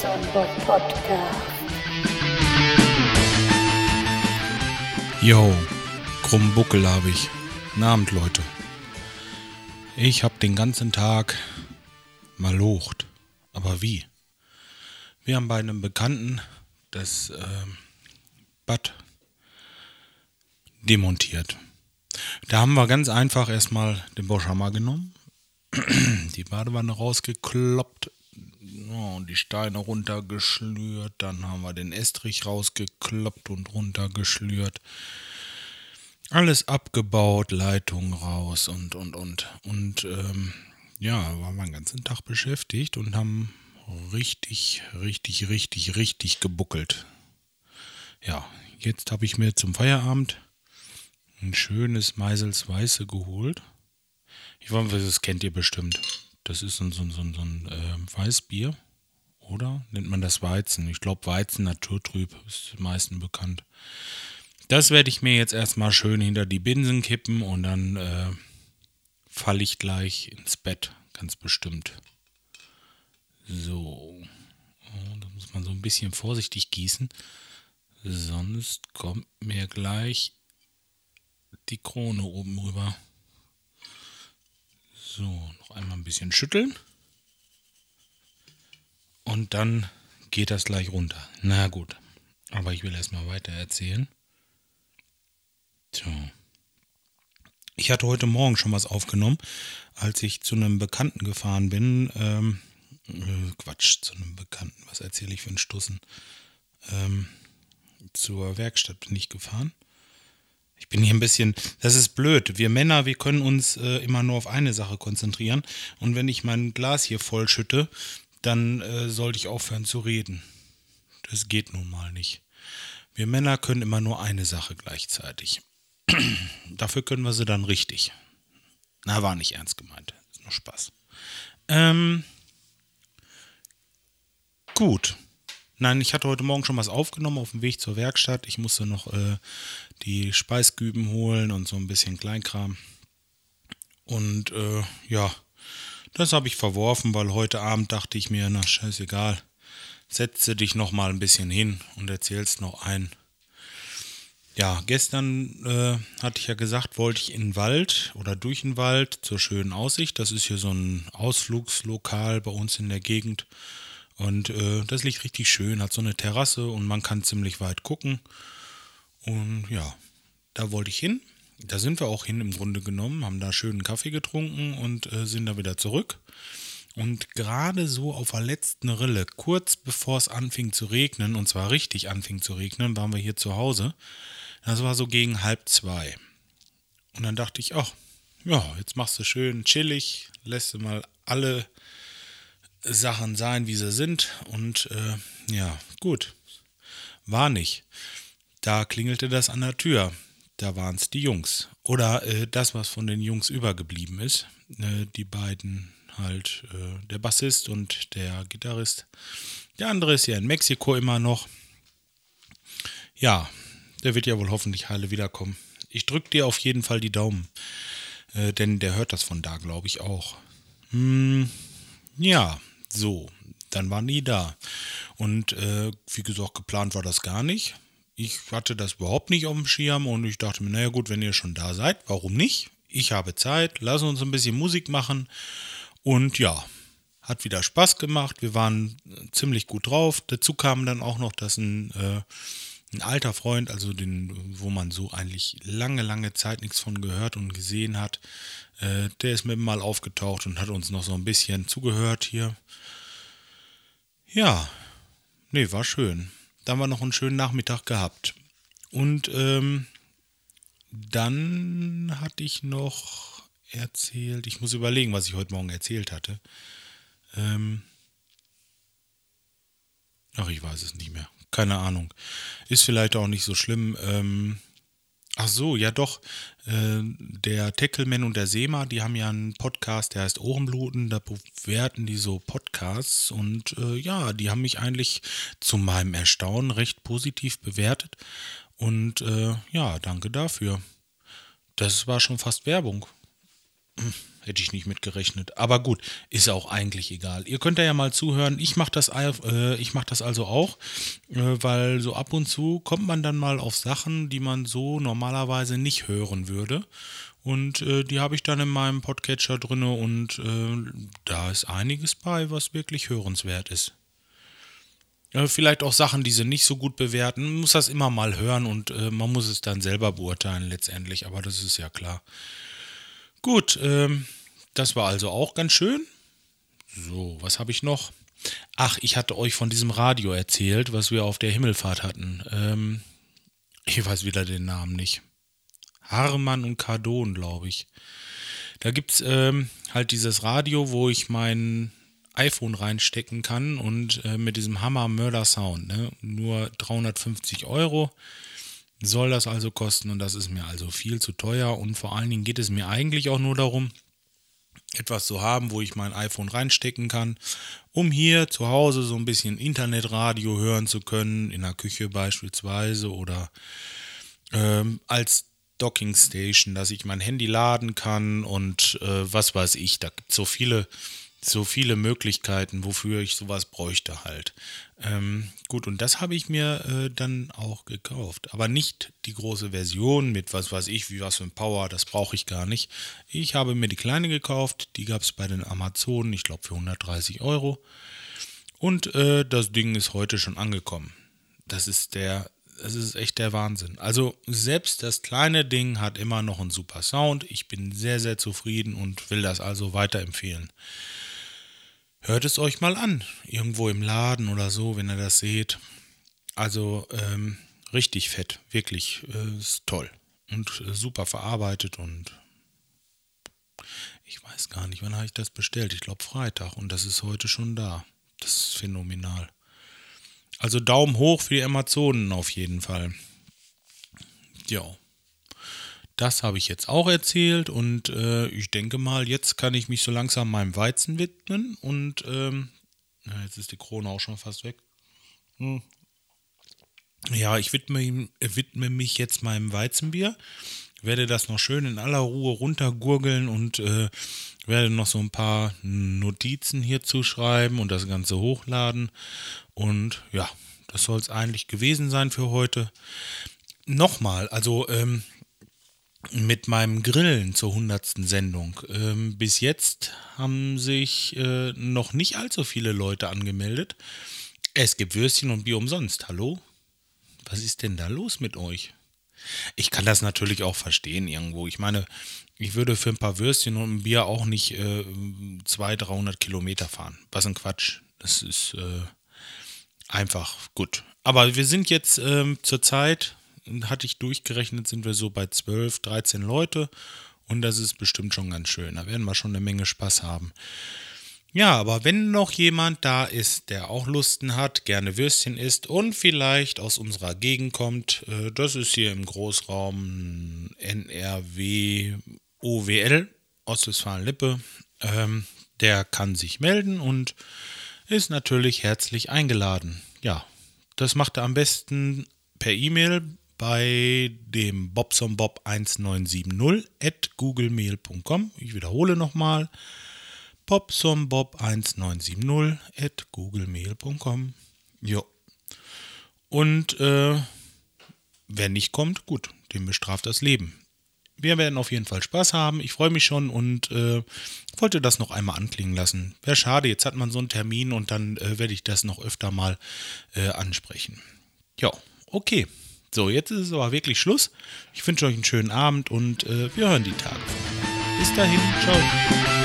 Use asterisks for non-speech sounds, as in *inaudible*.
Sonntag Podcast. Yo, krummen Buckel habe ich. Abend, Leute. Ich habe den ganzen Tag malocht. Aber wie? Wir haben bei einem Bekannten das äh, Bad demontiert. Da haben wir ganz einfach erstmal den Boschhammer genommen, *clears throat* die Badewanne rausgekloppt und die Steine runtergeschlürt. Dann haben wir den Estrich rausgekloppt und runtergeschlürt. Alles abgebaut, Leitungen raus und, und, und. Und ähm, ja, waren wir den ganzen Tag beschäftigt und haben richtig, richtig, richtig, richtig gebuckelt. Ja, jetzt habe ich mir zum Feierabend ein schönes Meisels Weiße geholt. Ich weiß, das kennt ihr bestimmt. Das ist so, ein, so, ein, so ein äh, Weißbier, oder? Nennt man das Weizen? Ich glaube, Weizen naturtrüb ist den meisten bekannt. Das werde ich mir jetzt erstmal schön hinter die Binsen kippen und dann äh, falle ich gleich ins Bett, ganz bestimmt. So. Oh, da muss man so ein bisschen vorsichtig gießen. Sonst kommt mir gleich die Krone oben rüber. So, noch einmal ein bisschen schütteln. Und dann geht das gleich runter. Na gut. Aber ich will erstmal weiter erzählen. So. Ich hatte heute Morgen schon was aufgenommen, als ich zu einem Bekannten gefahren bin. Ähm, äh, Quatsch, zu einem Bekannten. Was erzähle ich für einen Stussen? Ähm, zur Werkstatt bin ich gefahren. Ich bin hier ein bisschen, das ist blöd. Wir Männer, wir können uns äh, immer nur auf eine Sache konzentrieren. Und wenn ich mein Glas hier voll schütte, dann äh, sollte ich aufhören zu reden. Das geht nun mal nicht. Wir Männer können immer nur eine Sache gleichzeitig. *clears throat* Dafür können wir sie dann richtig. Na, war nicht ernst gemeint. Ist nur Spaß. Ähm, gut. Nein, ich hatte heute Morgen schon was aufgenommen auf dem Weg zur Werkstatt. Ich musste noch äh, die Speisgüben holen und so ein bisschen Kleinkram. Und äh, ja, das habe ich verworfen, weil heute Abend dachte ich mir, na scheißegal, setze dich noch mal ein bisschen hin und erzählst noch ein. Ja, gestern äh, hatte ich ja gesagt, wollte ich in den Wald oder durch den Wald zur schönen Aussicht. Das ist hier so ein Ausflugslokal bei uns in der Gegend. Und äh, das liegt richtig schön, hat so eine Terrasse und man kann ziemlich weit gucken. Und ja, da wollte ich hin. Da sind wir auch hin im Grunde genommen, haben da schönen Kaffee getrunken und äh, sind da wieder zurück. Und gerade so auf der letzten Rille, kurz bevor es anfing zu regnen, und zwar richtig anfing zu regnen, waren wir hier zu Hause. Das war so gegen halb zwei. Und dann dachte ich, ach, ja, jetzt machst du schön chillig, lässt du mal alle Sachen sein, wie sie sind. Und äh, ja, gut. War nicht. Da klingelte das an der Tür. Da waren es die Jungs. Oder äh, das, was von den Jungs übergeblieben ist. Äh, die beiden halt, äh, der Bassist und der Gitarrist. Der andere ist ja in Mexiko immer noch. Ja, der wird ja wohl hoffentlich heile wiederkommen. Ich drücke dir auf jeden Fall die Daumen. Äh, denn der hört das von da, glaube ich, auch. Hm, ja, so, dann waren die da. Und äh, wie gesagt, geplant war das gar nicht. Ich hatte das überhaupt nicht auf dem Schirm und ich dachte mir, naja gut, wenn ihr schon da seid, warum nicht? Ich habe Zeit, lass uns ein bisschen Musik machen. Und ja, hat wieder Spaß gemacht. Wir waren ziemlich gut drauf. Dazu kam dann auch noch, dass ein, äh, ein alter Freund, also den, wo man so eigentlich lange, lange Zeit nichts von gehört und gesehen hat, äh, der ist mit mal aufgetaucht und hat uns noch so ein bisschen zugehört hier. Ja, nee, war schön. Da haben wir noch einen schönen Nachmittag gehabt. Und ähm, dann hatte ich noch erzählt, ich muss überlegen, was ich heute Morgen erzählt hatte. Ähm, ach, ich weiß es nicht mehr. Keine Ahnung. Ist vielleicht auch nicht so schlimm. Ähm, Ach so, ja doch. Äh, der Teckelman und der Sema, die haben ja einen Podcast, der heißt Ohrenbluten. Da bewerten die so Podcasts und äh, ja, die haben mich eigentlich zu meinem Erstaunen recht positiv bewertet. Und äh, ja, danke dafür. Das war schon fast Werbung. Hm, hätte ich nicht mitgerechnet. Aber gut, ist auch eigentlich egal. Ihr könnt ja mal zuhören. Ich mache das, äh, mach das also auch, äh, weil so ab und zu kommt man dann mal auf Sachen, die man so normalerweise nicht hören würde. Und äh, die habe ich dann in meinem Podcatcher drin und äh, da ist einiges bei, was wirklich hörenswert ist. Ja, vielleicht auch Sachen, die sie nicht so gut bewerten. Man muss das immer mal hören und äh, man muss es dann selber beurteilen letztendlich, aber das ist ja klar. Gut, ähm, das war also auch ganz schön. So, was habe ich noch? Ach, ich hatte euch von diesem Radio erzählt, was wir auf der Himmelfahrt hatten. Ähm, ich weiß wieder den Namen nicht. Harman und Cardon, glaube ich. Da gibt es ähm, halt dieses Radio, wo ich mein iPhone reinstecken kann und äh, mit diesem Hammer Murder Sound. Ne? Nur 350 Euro soll das also kosten und das ist mir also viel zu teuer und vor allen Dingen geht es mir eigentlich auch nur darum, etwas zu haben, wo ich mein iPhone reinstecken kann, um hier zu Hause so ein bisschen Internetradio hören zu können, in der Küche beispielsweise oder ähm, als Docking Station, dass ich mein Handy laden kann und äh, was weiß ich. Da gibt es so viele so viele Möglichkeiten, wofür ich sowas bräuchte halt. Ähm, gut, und das habe ich mir äh, dann auch gekauft. Aber nicht die große Version mit was weiß ich, wie was für ein Power, das brauche ich gar nicht. Ich habe mir die kleine gekauft, die gab es bei den Amazonen, ich glaube für 130 Euro. Und äh, das Ding ist heute schon angekommen. Das ist der, das ist echt der Wahnsinn. Also selbst das kleine Ding hat immer noch einen super Sound. Ich bin sehr, sehr zufrieden und will das also weiterempfehlen. Hört es euch mal an, irgendwo im Laden oder so, wenn ihr das seht. Also ähm, richtig fett, wirklich äh, ist toll und äh, super verarbeitet und ich weiß gar nicht, wann habe ich das bestellt. Ich glaube Freitag und das ist heute schon da. Das ist phänomenal. Also Daumen hoch für die Amazonen auf jeden Fall. Ja. Das habe ich jetzt auch erzählt und äh, ich denke mal, jetzt kann ich mich so langsam meinem Weizen widmen und ähm, jetzt ist die Krone auch schon fast weg. Hm. Ja, ich widme, widme, mich jetzt meinem Weizenbier, werde das noch schön in aller Ruhe runtergurgeln und äh, werde noch so ein paar Notizen hierzu schreiben und das Ganze hochladen. Und ja, das soll es eigentlich gewesen sein für heute. Nochmal, also ähm, mit meinem Grillen zur 100. Sendung. Ähm, bis jetzt haben sich äh, noch nicht allzu viele Leute angemeldet. Es gibt Würstchen und Bier umsonst. Hallo? Was ist denn da los mit euch? Ich kann das natürlich auch verstehen irgendwo. Ich meine, ich würde für ein paar Würstchen und ein Bier auch nicht äh, 200, 300 Kilometer fahren. Was ein Quatsch. Das ist äh, einfach gut. Aber wir sind jetzt ähm, zurzeit hatte ich durchgerechnet, sind wir so bei 12, 13 Leute. Und das ist bestimmt schon ganz schön. Da werden wir schon eine Menge Spaß haben. Ja, aber wenn noch jemand da ist, der auch Lusten hat, gerne Würstchen isst und vielleicht aus unserer Gegend kommt, äh, das ist hier im Großraum NRW OWL, Ostwestfalen-Lippe, ähm, der kann sich melden und ist natürlich herzlich eingeladen. Ja, das macht er am besten per E-Mail bei dem bobsombob1970 at googlemail.com. Ich wiederhole nochmal. Bobsombob1970 at googlemail.com. Jo. Und äh, wer nicht kommt, gut, dem bestraft das Leben. Wir werden auf jeden Fall Spaß haben. Ich freue mich schon und äh, wollte das noch einmal anklingen lassen. Wäre schade, jetzt hat man so einen Termin und dann äh, werde ich das noch öfter mal äh, ansprechen. Ja, okay. So, jetzt ist es aber wirklich Schluss. Ich wünsche euch einen schönen Abend und äh, wir hören die Tage. Bis dahin, ciao.